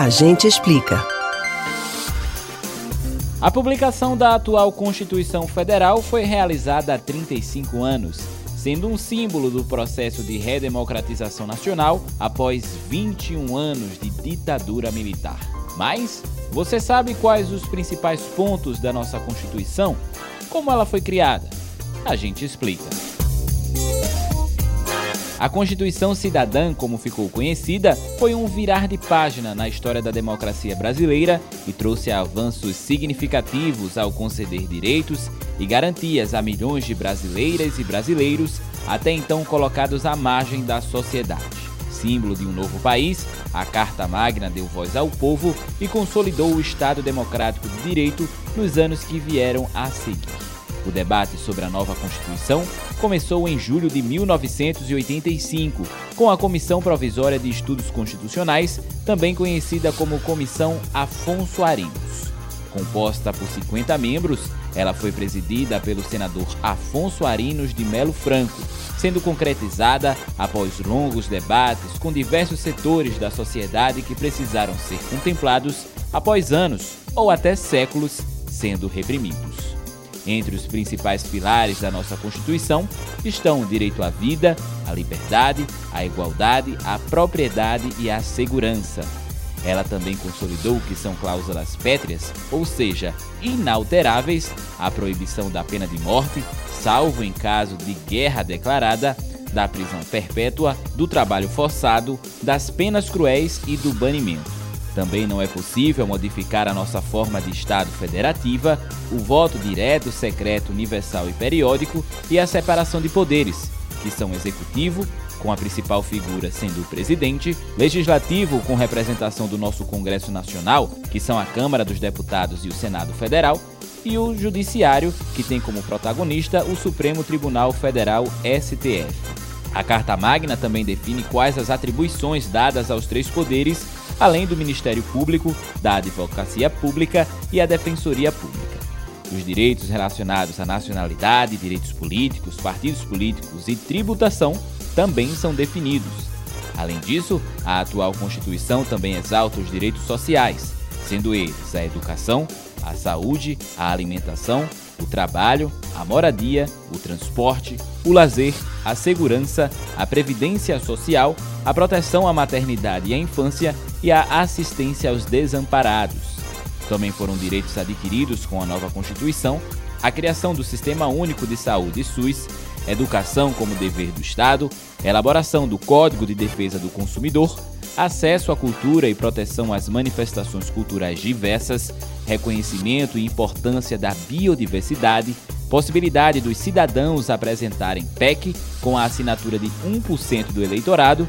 A gente explica. A publicação da atual Constituição Federal foi realizada há 35 anos, sendo um símbolo do processo de redemocratização nacional após 21 anos de ditadura militar. Mas você sabe quais os principais pontos da nossa Constituição? Como ela foi criada? A gente explica. A Constituição Cidadã, como ficou conhecida, foi um virar de página na história da democracia brasileira e trouxe avanços significativos ao conceder direitos e garantias a milhões de brasileiras e brasileiros até então colocados à margem da sociedade. Símbolo de um novo país, a Carta Magna deu voz ao povo e consolidou o Estado Democrático de Direito nos anos que vieram a seguir. O debate sobre a nova Constituição começou em julho de 1985, com a Comissão Provisória de Estudos Constitucionais, também conhecida como Comissão Afonso Arinos. Composta por 50 membros, ela foi presidida pelo senador Afonso Arinos de Melo Franco, sendo concretizada após longos debates com diversos setores da sociedade que precisaram ser contemplados após anos ou até séculos sendo reprimidos. Entre os principais pilares da nossa Constituição estão o direito à vida, à liberdade, à igualdade, à propriedade e à segurança. Ela também consolidou o que são cláusulas pétreas, ou seja, inalteráveis, a proibição da pena de morte, salvo em caso de guerra declarada, da prisão perpétua, do trabalho forçado, das penas cruéis e do banimento. Também não é possível modificar a nossa forma de Estado federativa, o voto direto, secreto, universal e periódico e a separação de poderes, que são executivo, com a principal figura sendo o presidente, legislativo, com representação do nosso Congresso Nacional, que são a Câmara dos Deputados e o Senado Federal, e o Judiciário, que tem como protagonista o Supremo Tribunal Federal STF. A Carta Magna também define quais as atribuições dadas aos três poderes além do Ministério Público, da Advocacia Pública e a Defensoria Pública. Os direitos relacionados à nacionalidade, direitos políticos, partidos políticos e tributação também são definidos. Além disso, a atual Constituição também exalta os direitos sociais, sendo eles a educação, a saúde, a alimentação, o trabalho, a moradia, o transporte, o lazer, a segurança, a previdência social, a proteção à maternidade e à infância e a assistência aos desamparados. Também foram direitos adquiridos com a nova Constituição a criação do Sistema Único de Saúde SUS, educação como dever do Estado, elaboração do Código de Defesa do Consumidor, acesso à cultura e proteção às manifestações culturais diversas, reconhecimento e importância da biodiversidade, possibilidade dos cidadãos apresentarem PEC com a assinatura de 1% do eleitorado